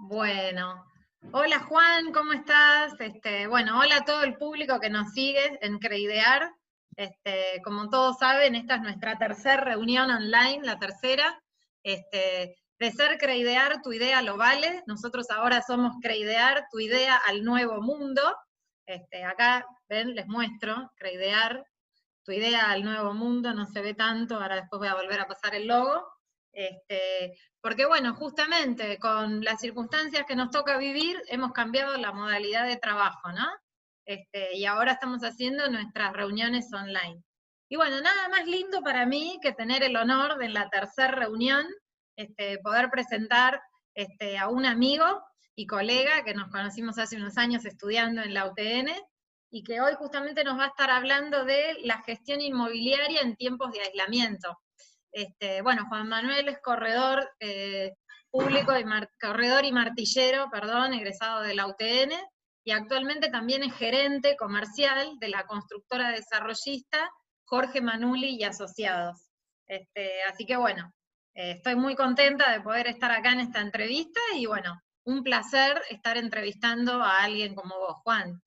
Bueno, hola Juan, ¿cómo estás? Este, bueno, hola a todo el público que nos sigue en Creidear. Este, como todos saben, esta es nuestra tercera reunión online, la tercera. Este, de ser Creidear, tu idea lo vale. Nosotros ahora somos Creidear, tu idea al nuevo mundo. Este, acá, ven, les muestro, Creidear, tu idea al nuevo mundo, no se ve tanto, ahora después voy a volver a pasar el logo. Este, porque bueno, justamente con las circunstancias que nos toca vivir, hemos cambiado la modalidad de trabajo, ¿no? Este, y ahora estamos haciendo nuestras reuniones online. Y bueno, nada más lindo para mí que tener el honor de en la tercera reunión este, poder presentar este, a un amigo y colega que nos conocimos hace unos años estudiando en la UTN y que hoy justamente nos va a estar hablando de la gestión inmobiliaria en tiempos de aislamiento. Este, bueno, Juan Manuel es corredor eh, público, y corredor y martillero, perdón, egresado de la UTN, y actualmente también es gerente comercial de la constructora desarrollista Jorge Manuli y Asociados. Este, así que bueno, eh, estoy muy contenta de poder estar acá en esta entrevista y bueno, un placer estar entrevistando a alguien como vos, Juan.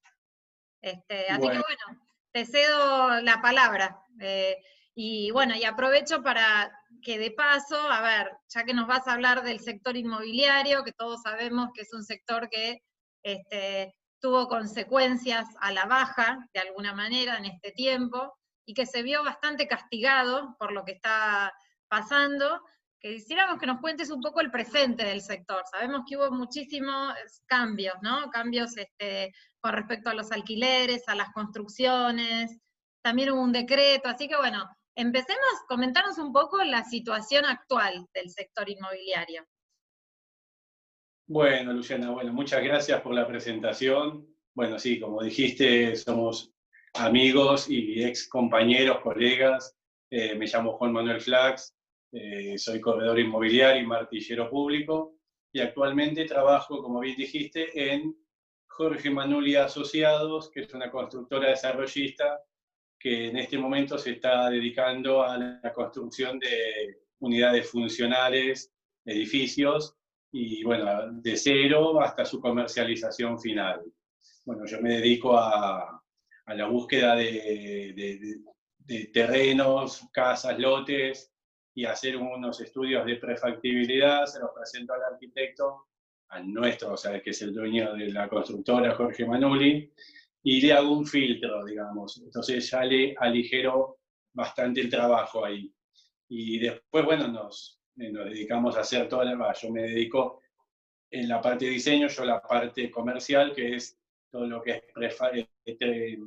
Este, así que bueno, te cedo la palabra. Eh, y bueno, y aprovecho para que de paso, a ver, ya que nos vas a hablar del sector inmobiliario, que todos sabemos que es un sector que este, tuvo consecuencias a la baja, de alguna manera, en este tiempo, y que se vio bastante castigado por lo que está pasando, que quisiéramos que nos cuentes un poco el presente del sector. Sabemos que hubo muchísimos cambios, ¿no? Cambios este, con respecto a los alquileres, a las construcciones, también hubo un decreto, así que bueno, Empecemos, comentarnos un poco la situación actual del sector inmobiliario. Bueno, Luciana, bueno, muchas gracias por la presentación. Bueno, sí, como dijiste, somos amigos y ex compañeros, colegas. Eh, me llamo Juan Manuel Flax, eh, soy corredor inmobiliario y martillero público y actualmente trabajo, como bien dijiste, en Jorge Manuli Asociados, que es una constructora desarrollista que en este momento se está dedicando a la construcción de unidades funcionales, edificios, y bueno, de cero hasta su comercialización final. Bueno, yo me dedico a, a la búsqueda de, de, de, terrenos, casas, lotes, y hacer unos estudios de prefactibilidad, se los presento al arquitecto, al nuestro, o sea, que es el dueño de la constructora, Jorge Manuli, y le hago un filtro, digamos. Entonces ya le aligero bastante el trabajo ahí. Y después, bueno, nos, eh, nos dedicamos a hacer toda la... Yo me dedico en la parte de diseño, yo la parte comercial, que es todo lo que es este,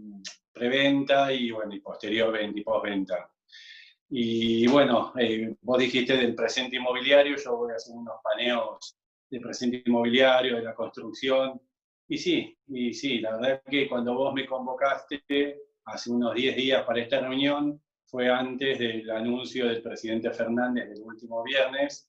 preventa y, bueno, y posterior venta y postventa. Y bueno, eh, vos dijiste del presente inmobiliario, yo voy a hacer unos paneos de presente inmobiliario, de la construcción, y sí, y sí, la verdad que cuando vos me convocaste hace unos 10 días para esta reunión, fue antes del anuncio del presidente Fernández del último viernes,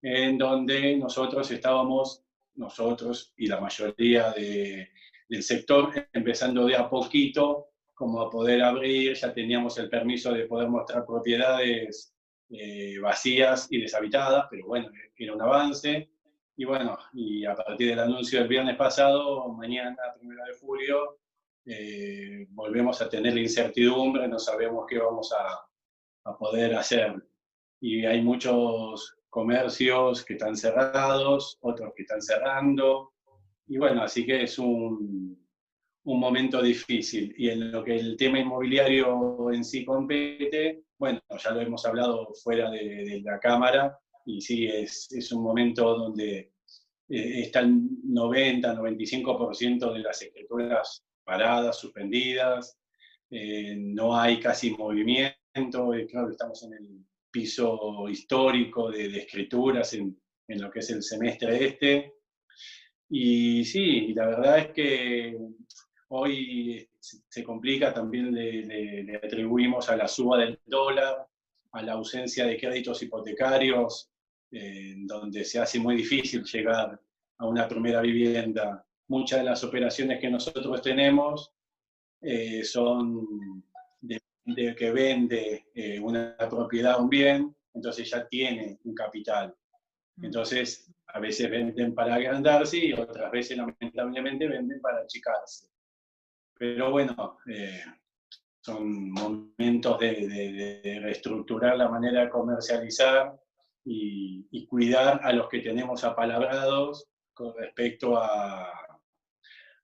en donde nosotros estábamos, nosotros y la mayoría de, del sector, empezando de a poquito como a poder abrir, ya teníamos el permiso de poder mostrar propiedades eh, vacías y deshabitadas, pero bueno, era un avance. Y bueno, y a partir del anuncio del viernes pasado, mañana, primero de julio, eh, volvemos a tener la incertidumbre, no sabemos qué vamos a, a, poder hacer. Y hay muchos comercios que están cerrados, otros que están cerrando. Y bueno, así que es un, un momento difícil. Y en lo que el tema inmobiliario en sí compete, bueno, ya lo hemos hablado fuera de, de la Cámara, y sí, es, es un momento donde eh, están 90, 95% de las escrituras paradas, suspendidas, eh, no hay casi movimiento, eh, claro, estamos en el piso histórico de, escrituras en, en, lo que es el semestre este. Y sí, la verdad es que hoy se complica, también le atribuimos a la suba del dólar, a la ausencia de créditos hipotecarios, en donde se hace muy difícil llegar a una primera vivienda. Muchas de las operaciones que nosotros tenemos eh, son de, que vende eh, una propiedad, un bien, entonces ya tiene un capital. Mm. Entonces, a veces venden para agrandarse y otras veces, lamentablemente, venden para achicarse. Pero bueno, eh, son momentos de, reestructurar la manera de comercializar y, cuidar a los que tenemos apalabrados con respecto a,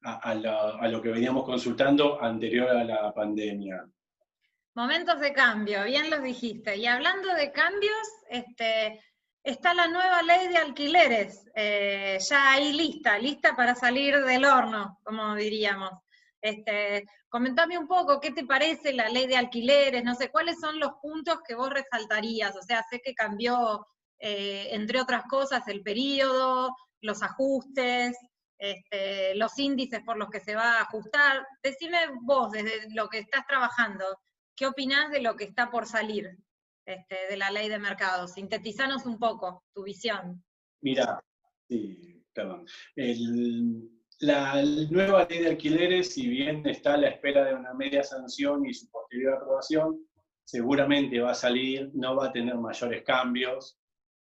a, lo que veníamos consultando anterior a la pandemia. Momentos de cambio, bien los dijiste. Y hablando de cambios, este, está la nueva ley de alquileres, eh, ya ahí lista, lista para salir del horno, como diríamos. Este, comentame un poco qué te parece la ley de alquileres, no sé, cuáles son los puntos que vos resaltarías. O sea, sé que cambió, eh, entre otras cosas, el periodo, los ajustes, este, los índices por los que se va a ajustar. Decime vos, desde lo que estás trabajando, ¿qué opinás de lo que está por salir este, de la ley de mercado? Sintetizanos un poco tu visión. Mira, sí, perdón. La nueva ley de alquileres, si bien está a la espera de una media sanción y su posterior aprobación, seguramente va a salir, no va a tener mayores cambios,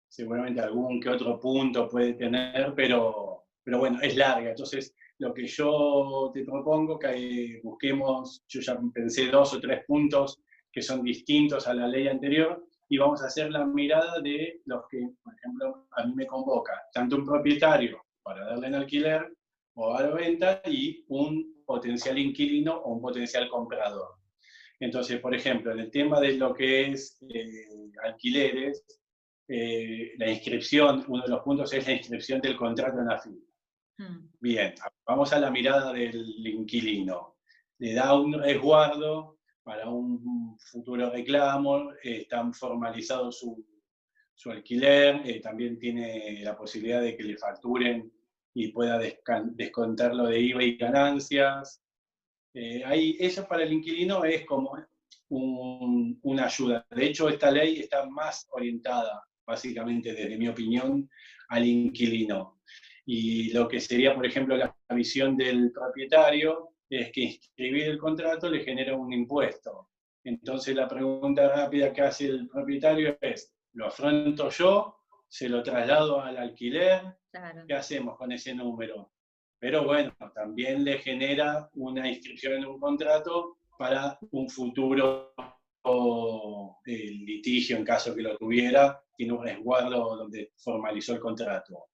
seguramente algún que otro punto puede tener, pero, pero bueno, es larga. Entonces, lo que yo te propongo, que busquemos, yo ya pensé dos o tres puntos que son distintos a la ley anterior, y vamos a hacer la mirada de los que, por ejemplo, a mí me convoca, tanto un propietario para darle en alquiler o a la venta y un potencial inquilino o un potencial comprador. Entonces, por ejemplo, en el tema de lo que es eh, alquileres, eh, la inscripción, uno de los puntos es la inscripción del contrato en la fin. Hmm. Bien, vamos a la mirada del inquilino. Le da un resguardo para un futuro reclamo, eh, está formalizado su, su alquiler, eh, también tiene la posibilidad de que le facturen y pueda descontarlo de IVA y ganancias. ahí, eso para el inquilino es como una ayuda. De hecho, esta ley está más orientada básicamente desde mi opinión, al inquilino. Y lo que sería, por ejemplo, la visión del propietario es que inscribir el contrato le genera un impuesto. Entonces la pregunta rápida que hace el propietario es, ¿lo afronto yo? ¿Se lo traslado al alquiler? ¿Qué hacemos con ese número? Pero bueno, también le genera una inscripción en un contrato para un futuro el litigio en caso que lo tuviera, tiene un resguardo donde formalizó el contrato.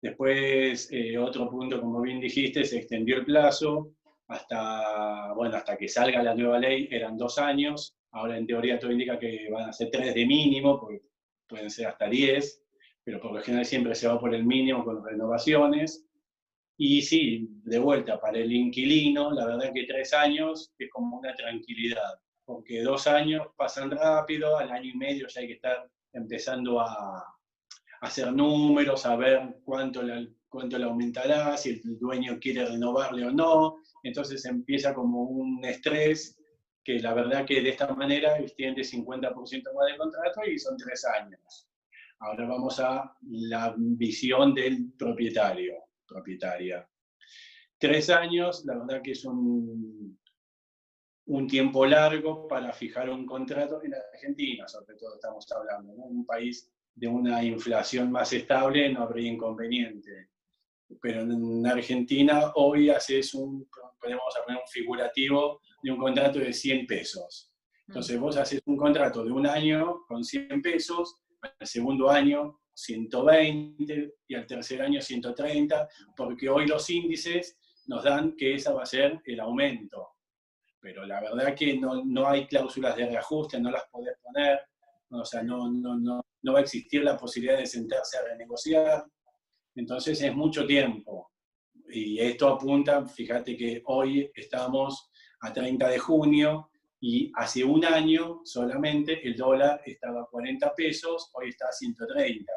Después, eh, otro punto, como bien dijiste, se extendió el plazo hasta, bueno, hasta que salga la nueva ley, eran dos años, ahora en teoría todo indica que van a ser tres de mínimo, porque pueden ser hasta diez, pero por lo general siempre se va por el mínimo con renovaciones. Y sí, de vuelta, para el inquilino, la verdad que tres años es como una tranquilidad porque dos años pasan rápido, al año y medio ya hay que estar empezando a, hacer números, a ver cuánto le, cuánto le aumentará, si el dueño quiere renovarle o no. Entonces empieza como un estrés que la verdad que de esta manera extiende 50% más de contrato y son tres años. Ahora vamos a la visión del propietario, propietaria. Tres años, la verdad que es un, un tiempo largo para fijar un contrato en Argentina, sobre todo estamos hablando, en un país de una inflación más estable no habría inconveniente. Pero en Argentina hoy haces un, podemos poner un figurativo de un contrato de 100 pesos. Entonces vos haces un contrato de un año con 100 pesos, al segundo año 120 y al tercer año 130, porque hoy los índices nos dan que ese va a ser el aumento pero la verdad que no, no hay cláusulas de reajuste, no las podés poner, o sea, no, no, no, no va a existir la posibilidad de sentarse a renegociar, entonces es mucho tiempo. Y esto apunta, fíjate que hoy estamos a 30 de junio y hace un año solamente el dólar estaba a 40 pesos, hoy está a 130.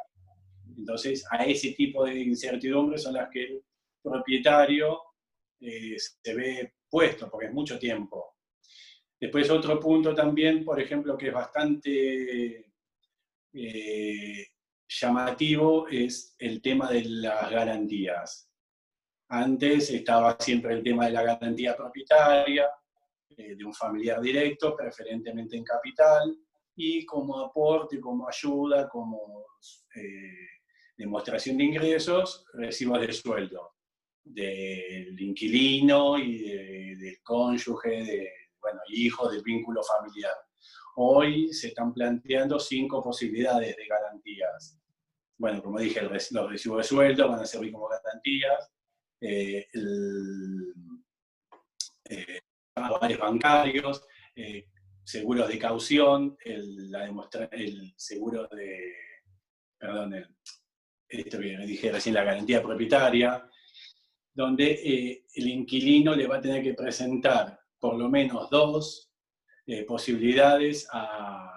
Entonces, a ese tipo de incertidumbres son las que el propietario eh, se ve puesto, porque es mucho tiempo. Después otro punto también, por ejemplo, que es bastante eh, llamativo, es el tema de las garantías. Antes estaba siempre el tema de la garantía propietaria, eh, de un familiar directo, preferentemente en capital, y como aporte, como ayuda, como demostración de ingresos, recibos de sueldo del inquilino y del cónyuge, de, bueno, hijos, del vínculo familiar. Hoy se están planteando cinco posibilidades de garantías. Bueno, como dije, los recibos de sueldo van a servir como garantías. Eh, eh, bancarios, eh, seguros de caución, el, la el seguro de, perdón, esto que dije recién, la garantía propietaria, donde eh, el inquilino le va a tener que presentar por lo menos dos eh, posibilidades al,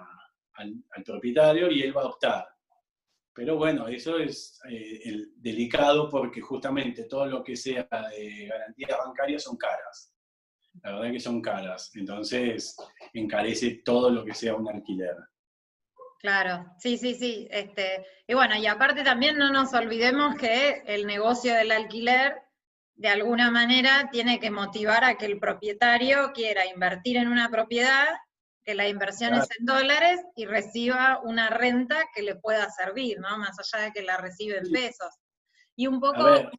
propietario y él va a optar. Pero bueno, eso es eh, delicado porque justamente todo lo que sea de garantías bancarias son caras. La verdad que son caras. Entonces encarece todo lo que sea un alquiler. Claro, sí, sí, sí. Este, y bueno, y aparte también no nos olvidemos que el negocio del alquiler de alguna manera tiene que motivar a que el propietario quiera invertir en una propiedad, que la inversión es en dólares y reciba una renta que le pueda servir, ¿no? Más allá de que la recibe en pesos. Y un poco,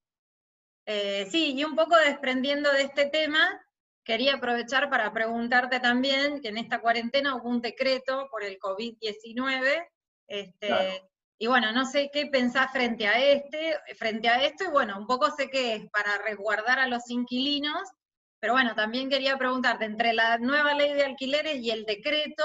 eh, sí, y un poco desprendiendo de este tema, quería aprovechar para preguntarte también que en esta cuarentena hubo un decreto por el COVID-19, este, y bueno, no sé qué pensás frente a este, frente a esto, y bueno, un poco sé que es para resguardar a los inquilinos, pero bueno, también quería preguntarte, entre la nueva ley de alquileres y el decreto,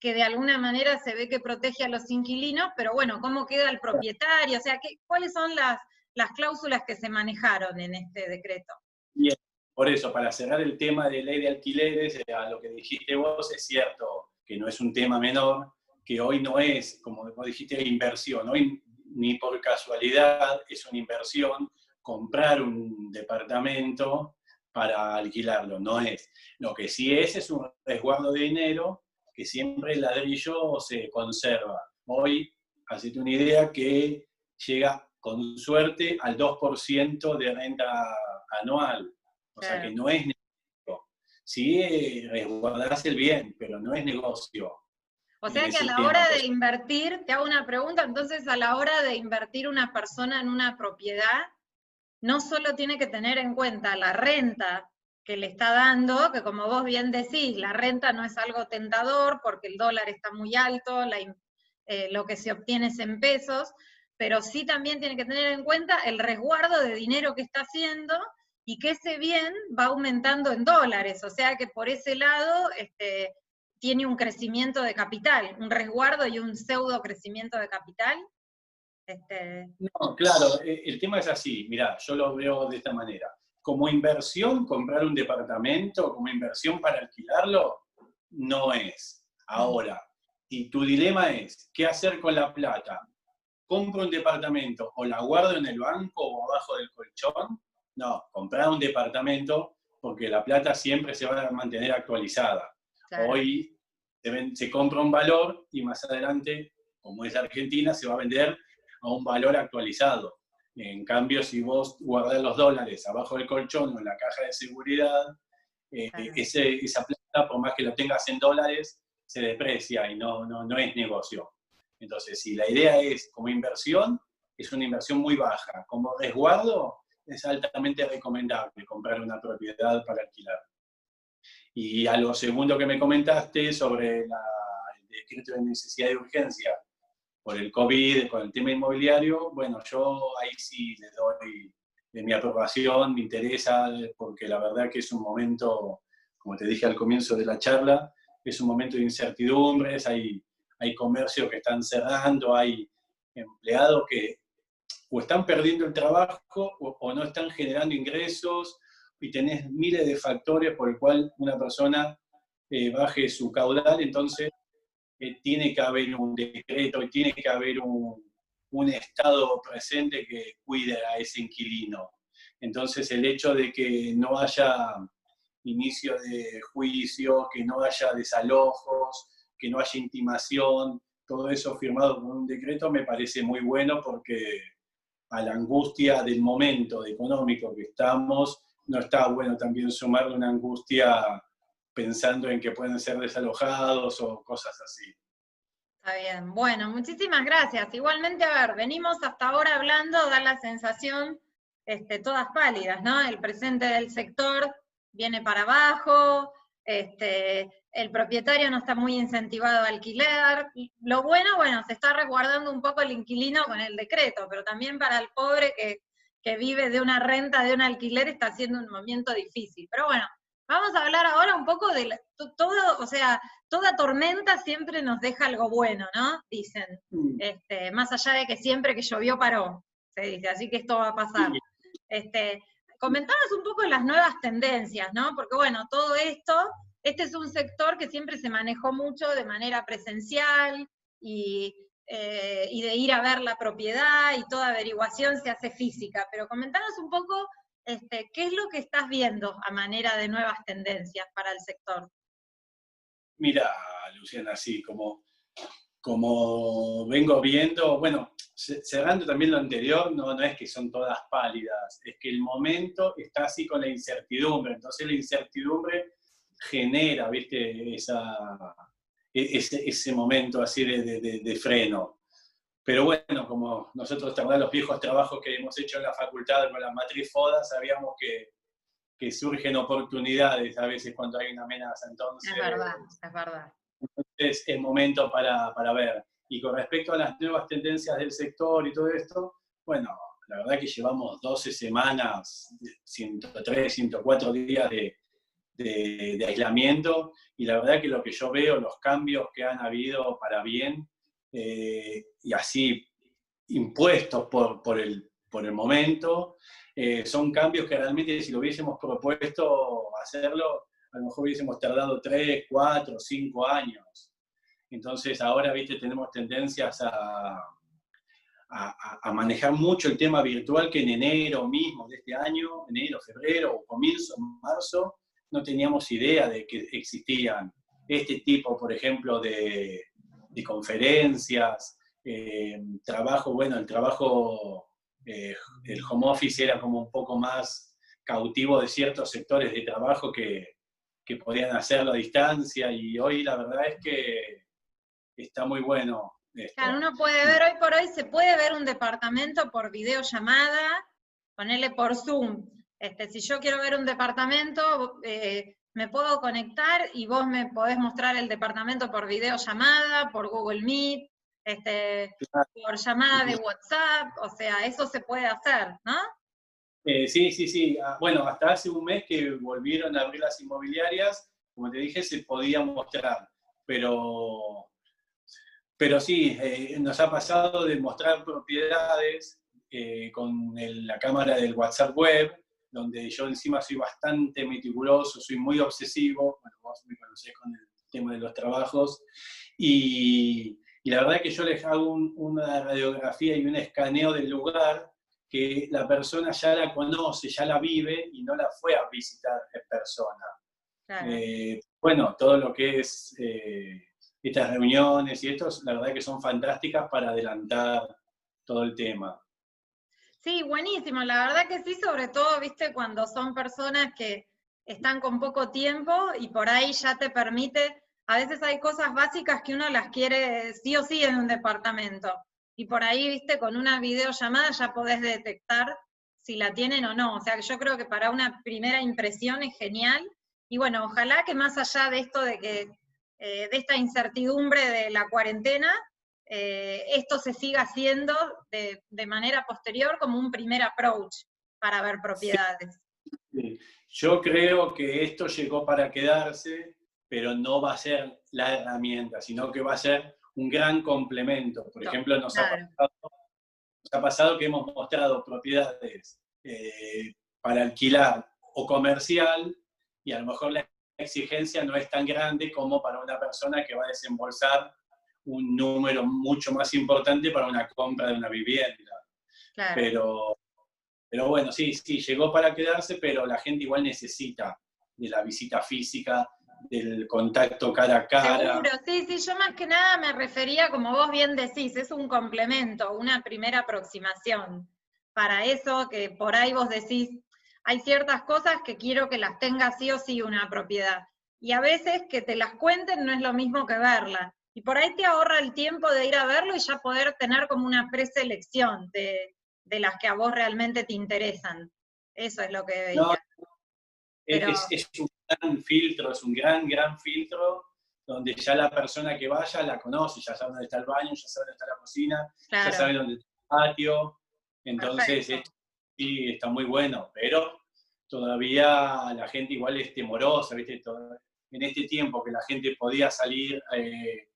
que de alguna manera se ve que protege a los inquilinos, pero bueno, ¿cómo queda el propietario? O sea, ¿qué, ¿cuáles son las, las cláusulas que se manejaron en este decreto? Bien, por eso, para cerrar el tema de ley de alquileres, eh, a lo que dijiste vos, es cierto que no es un tema menor, que hoy no es, como dijiste, inversión. Hoy ni por casualidad es una inversión comprar un departamento para alquilarlo, no es. Lo que sí es es un resguardo de dinero que siempre el ladrillo se conserva. Hoy, hacete una idea que llega con suerte al 2% de renta anual. O sea que no es negocio. Sí, resguardarse el bien, pero no es negocio. O sea que a la hora de invertir, te hago una pregunta, entonces a la hora de invertir una persona en una propiedad, no solo tiene que tener en cuenta la renta que le está dando, que como vos bien decís, la renta no es algo tentador porque el dólar está muy alto, eh, lo que se obtiene es en pesos, pero sí también tiene que tener en cuenta el resguardo de dinero que está haciendo y que ese bien va aumentando en dólares, o sea que por ese lado este, tiene un crecimiento de capital, un resguardo y un pseudo crecimiento de capital? Este... No, claro, eh, el tema es así, mira, yo lo veo de esta manera. Como inversión, comprar un departamento, como inversión para alquilarlo, no es. Ahora, si tu dilema es, ¿qué hacer con la plata? ¿Compro un departamento o la guardo en el banco o abajo del colchón? No, comprar un departamento porque la plata siempre se va a mantener actualizada. Hoy se, compra un valor y más adelante, como es Argentina, se va a vender a un valor actualizado. En cambio, si vos guardás los dólares abajo del colchón o en la caja de seguridad, eh, esa plata, por más que lo tengas en dólares, se deprecia y no, no, no es negocio. Entonces, si la idea es como inversión, es una inversión muy baja. Como resguardo, es altamente recomendable comprar una propiedad para alquilar. Y a lo segundo que me comentaste sobre el decreto de necesidad de urgencia por el COVID, con el tema inmobiliario, bueno, yo ahí sí le doy mi aprobación, me interesa, porque la verdad que es un momento, como te dije al comienzo de la charla, es un momento de incertidumbres, hay, hay comercios que están cerrando, hay empleados que o están perdiendo el trabajo o no están generando ingresos y tenés miles de factores por el cual una persona eh, baje su caudal, entonces eh, tiene que haber un decreto y tiene que haber un, un, Estado presente que cuide a ese inquilino. Entonces el hecho de que no haya inicio de juicio, que no haya desalojos, que no haya intimación, todo eso firmado con un decreto me parece muy bueno porque a la angustia del momento económico que estamos, no está bueno también sumarle una angustia pensando en que pueden ser desalojados o cosas así. Está bien. Bueno, muchísimas gracias. Igualmente, a ver, venimos hasta ahora hablando, da la sensación, este, todas pálidas, ¿no? El presente del sector viene para abajo, este, el propietario no está muy incentivado a alquilar. Lo bueno, bueno, se está resguardando un poco el inquilino con el decreto, pero también para el pobre que, que vive de una renta, de un alquiler, está siendo un momento difícil. Pero bueno, vamos a hablar ahora un poco de todo, o sea, toda tormenta siempre nos deja algo bueno, ¿no? Dicen, mm. este, más allá de que siempre que llovió paró, se dice, así que esto va a pasar. Este, comentanos un poco las nuevas tendencias, ¿no? Porque bueno, todo esto, este es un sector que siempre se manejó mucho de manera presencial y, eh, de ir a ver la propiedad y toda averiguación se hace física, pero comentanos un poco este, qué es lo que estás viendo a manera de nuevas tendencias para el sector. Mira, Luciana, sí, como, como vengo viendo, bueno, cerrando también lo anterior, no, no es que son todas pálidas, es que el momento está así con la incertidumbre, entonces la incertidumbre genera, viste, Esa, e, ese, ese momento así de, de, freno. Pero bueno, como nosotros, los viejos trabajos que hemos hecho en la facultad con la matriz FODA, sabíamos que que surgen oportunidades a veces cuando hay una amenaza. Entonces, es verdad, es verdad. Entonces es momento para, para ver. Y con respecto a las nuevas tendencias del sector y todo esto, bueno, la verdad que llevamos 12 semanas, 103, 104 días de, de, aislamiento y la verdad que lo que yo veo, los cambios que han habido para bien eh, y así impuestos por, por, el, por el momento, eh, son cambios que realmente si lo hubiésemos propuesto hacerlo, a lo mejor hubiésemos tardado tres, cuatro, cinco años. Entonces ahora, viste, tenemos tendencias a, a, manejar mucho el tema virtual que en enero mismo de este año, enero, febrero o comienzo, marzo, no teníamos idea de que existían este tipo, por ejemplo, de, de conferencias, eh, trabajo, bueno, el trabajo eh, el home office era como un poco más cautivo de ciertos sectores de trabajo que, que podían hacerlo a distancia y hoy la verdad es que está muy bueno. Claro, uno puede ver hoy por hoy, se puede ver un departamento por videollamada, ponerle por Zoom. Este, si yo quiero ver un departamento, eh, me puedo conectar y vos me podés mostrar el departamento por videollamada, por Google Meet, este, por llamada de WhatsApp, o sea, eso se puede hacer, ¿no? Eh, sí, sí, sí. Ah, bueno, hasta hace un mes que volvieron a abrir las inmobiliarias, como te dije, se podía mostrar, pero, pero sí, eh, nos ha pasado de mostrar propiedades eh, con la cámara del WhatsApp web, donde yo encima soy bastante meticuloso, soy muy obsesivo, bueno, vos me conocés con el tema de los trabajos, y, y la verdad es que yo les hago una radiografía y un escaneo del lugar que la persona ya la conoce, ya la vive y no la fue a visitar en persona. Eh, bueno, todo lo que es eh, estas reuniones y estos, la verdad que son fantásticas para adelantar todo el tema. Sí, buenísimo. La verdad que sí, sobre todo, viste, cuando son personas que están con poco tiempo y por ahí ya te permite a veces hay cosas básicas que uno las quiere sí o sí en un departamento. Y por ahí, viste, con una videollamada ya podés detectar si la tienen o no. O sea, yo creo que para una primera impresión es genial. Y bueno, ojalá que más allá de esto de que, eh, de esta incertidumbre de la cuarentena, eh, esto se siga haciendo de, manera posterior como un primer approach para ver propiedades. Yo creo que esto llegó para quedarse pero no va a ser la herramienta, sino que va a ser un gran complemento. Por ejemplo, nos, ha pasado, que hemos mostrado propiedades eh, para alquilar o comercial y a lo mejor la exigencia no es tan grande como para una persona que va a desembolsar un número mucho más importante para una compra de una vivienda. Pero, pero bueno, sí, sí, llegó para quedarse, pero la gente igual necesita de la visita física, del contacto cara a cara. Seguro, sí, sí, yo más que nada me refería, como vos bien decís, es un complemento, una primera aproximación. Para eso que por ahí vos decís, hay ciertas cosas que quiero que las tenga sí o sí una propiedad. Y a veces que te las cuenten no es lo mismo que verla. Y por ahí te ahorra el tiempo de ir a verlo y ya poder tener como una preselección de, de las que a vos realmente te interesan. Eso es lo que veía. es, un gran filtro, es un gran, gran filtro donde ya la persona que vaya la conoce, ya sabe dónde está el baño, ya sabe dónde está la cocina, ya sabe dónde está el patio. Entonces, sí, está muy bueno, pero todavía la gente igual es temorosa, ¿viste? en este tiempo que la gente podía salir eh,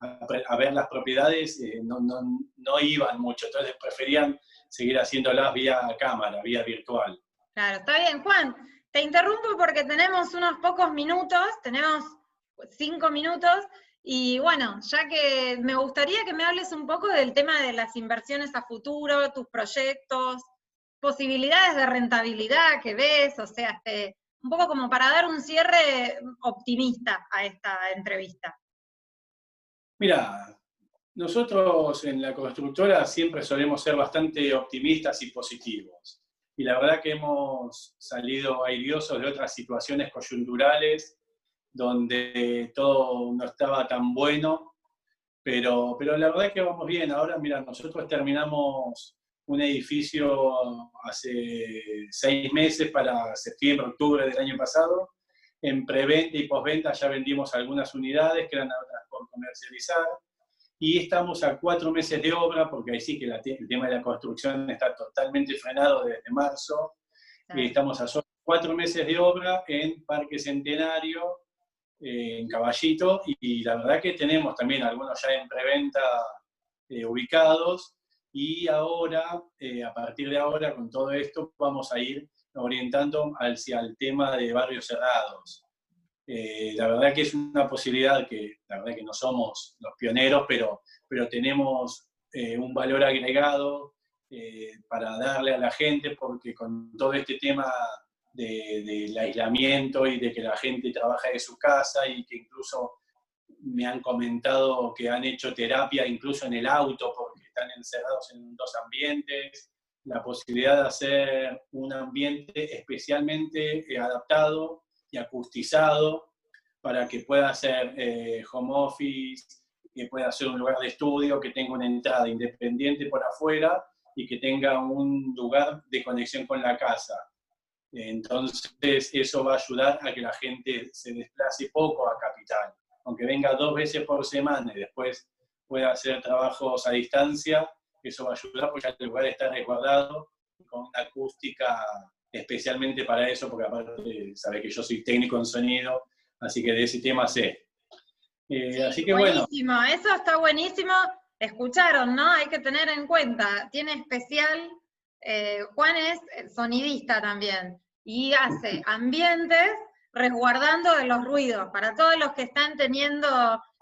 a, ver las propiedades, eh, no, no, no, iban mucho, entonces preferían seguir haciéndolas vía cámara, vía virtual. Claro, está bien. Juan, te interrumpo porque tenemos unos pocos minutos, tenemos cinco minutos, y bueno, ya que me gustaría que me hables un poco del tema de las inversiones a futuro, tus proyectos, posibilidades de rentabilidad que ves, o sea, este, un poco como para dar un cierre optimista a esta entrevista. Mira, nosotros en la constructora siempre solemos ser bastante optimistas y positivos. Y la verdad que hemos salido airiosos de otras situaciones coyunturales donde todo no estaba tan bueno, pero, pero la verdad que vamos bien. Ahora, mira, nosotros terminamos un edificio hace seis meses para septiembre, octubre del año pasado. En preventa y postventa ya vendimos algunas unidades que eran otras por comercializar. Y estamos a cuatro meses de obra, porque ahí sí que el tema de la construcción está totalmente frenado desde marzo, y estamos a solo cuatro meses de obra en Parque Centenario, eh, en Caballito, y, la verdad que tenemos también algunos ya en preventa eh, ubicados, y ahora, eh, a partir de ahora, con todo esto, vamos a ir orientando hacia el tema de barrios cerrados. Eh, la verdad que es una posibilidad que, la verdad que no somos los pioneros, pero, pero tenemos eh, un valor agregado eh, para darle a la gente, porque con todo este tema del aislamiento y de que la gente trabaja de su casa y que incluso me han comentado que han hecho terapia incluso en el auto porque están encerrados en dos ambientes, la posibilidad de hacer un ambiente especialmente adaptado y acustizado para que pueda hacer eh, home office, que pueda ser un lugar de estudio, que tenga una entrada independiente por afuera y que tenga un lugar de conexión con la casa. Entonces, eso va a ayudar a que la gente se desplace poco a capital. Aunque venga dos veces por semana y después pueda hacer trabajos a distancia, eso va a ayudar porque el lugar está resguardado con una acústica especialmente para eso, porque aparte sabe que yo soy técnico en sonido, así que de ese tema sé. Eh, así que buenísimo, eso está buenísimo. Escucharon, ¿no? Hay que tener en cuenta, tiene especial, eh, Juan es sonidista también, y hace ambientes resguardando de los ruidos, para todos los que están teniendo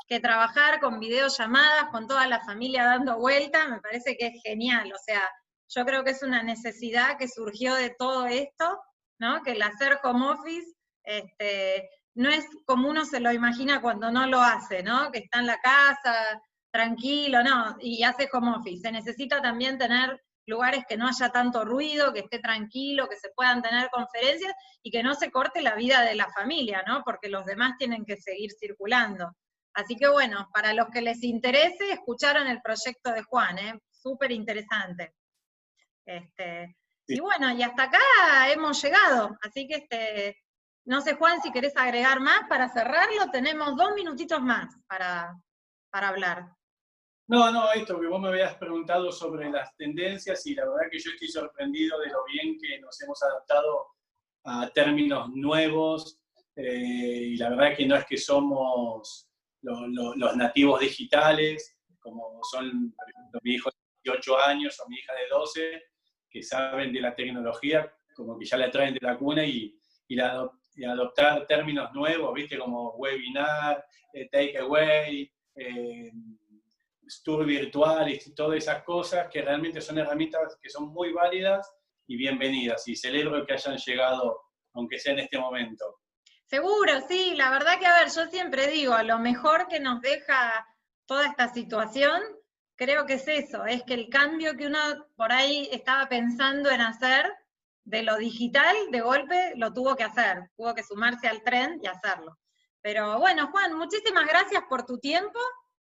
que trabajar con videollamadas, con toda la familia dando vuelta, me parece que es genial, o sea, yo creo que es una necesidad que surgió de todo esto, ¿no? Que el hacer home office este, no es como uno se lo imagina cuando no lo hace, ¿no? Que está en la casa, tranquilo, no, y hace home office. Se necesita también tener lugares que no haya tanto ruido, que esté tranquilo, que se puedan tener conferencias y que no se corte la vida de la familia, ¿no? Porque los demás tienen que seguir circulando. Así que bueno, para los que les interese, escucharon el proyecto de Juan, ¿eh? Súper interesante. Este, y bueno, y hasta acá hemos llegado, así que este, no sé Juan si querés agregar más para cerrarlo, tenemos dos minutitos más para, para hablar. No, no, esto que vos me habías preguntado sobre las tendencias y la verdad que yo estoy sorprendido de lo bien que nos hemos adaptado a términos nuevos eh, y la verdad que no es que somos los nativos digitales, como son, por ejemplo, mi hijo de 18 años o mi hija de 12, saben de la tecnología, como que ya la traen de la cuna y, y, adoptar términos nuevos, ¿viste? Como webinar, eh, takeaway, eh, tour virtual y todas esas cosas que realmente son herramientas que son muy válidas y bienvenidas. Y celebro que hayan llegado, aunque sea en este momento. Seguro, sí, la verdad que, a ver, yo siempre digo, lo mejor que nos deja toda esta situación creo que es eso, es que el cambio que uno por ahí estaba pensando en hacer de lo digital, de golpe lo tuvo que hacer, tuvo que sumarse al tren y hacerlo. Pero bueno, Juan, muchísimas gracias por tu tiempo.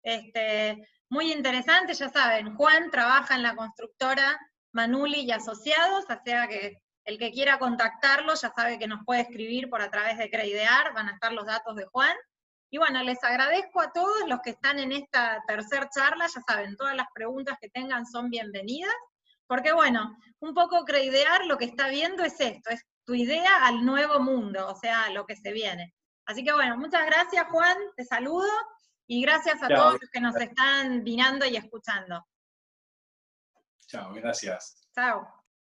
Este, muy interesante, ya saben, Juan trabaja en la constructora Manuli y Asociados, o sea que el que quiera contactarlo ya sabe que nos puede escribir por a través de Creidear, van a estar los datos de Juan. Y bueno, les agradezco a todos los que están en esta tercer charla, ya saben, todas las preguntas que tengan son bienvenidas, porque bueno, un poco Creidear lo que está viendo es esto, es tu idea al nuevo mundo, o sea, lo que se viene. Así que bueno, muchas gracias Juan, te saludo y gracias a todos los que nos están vinando y escuchando. Chao, gracias. Chao.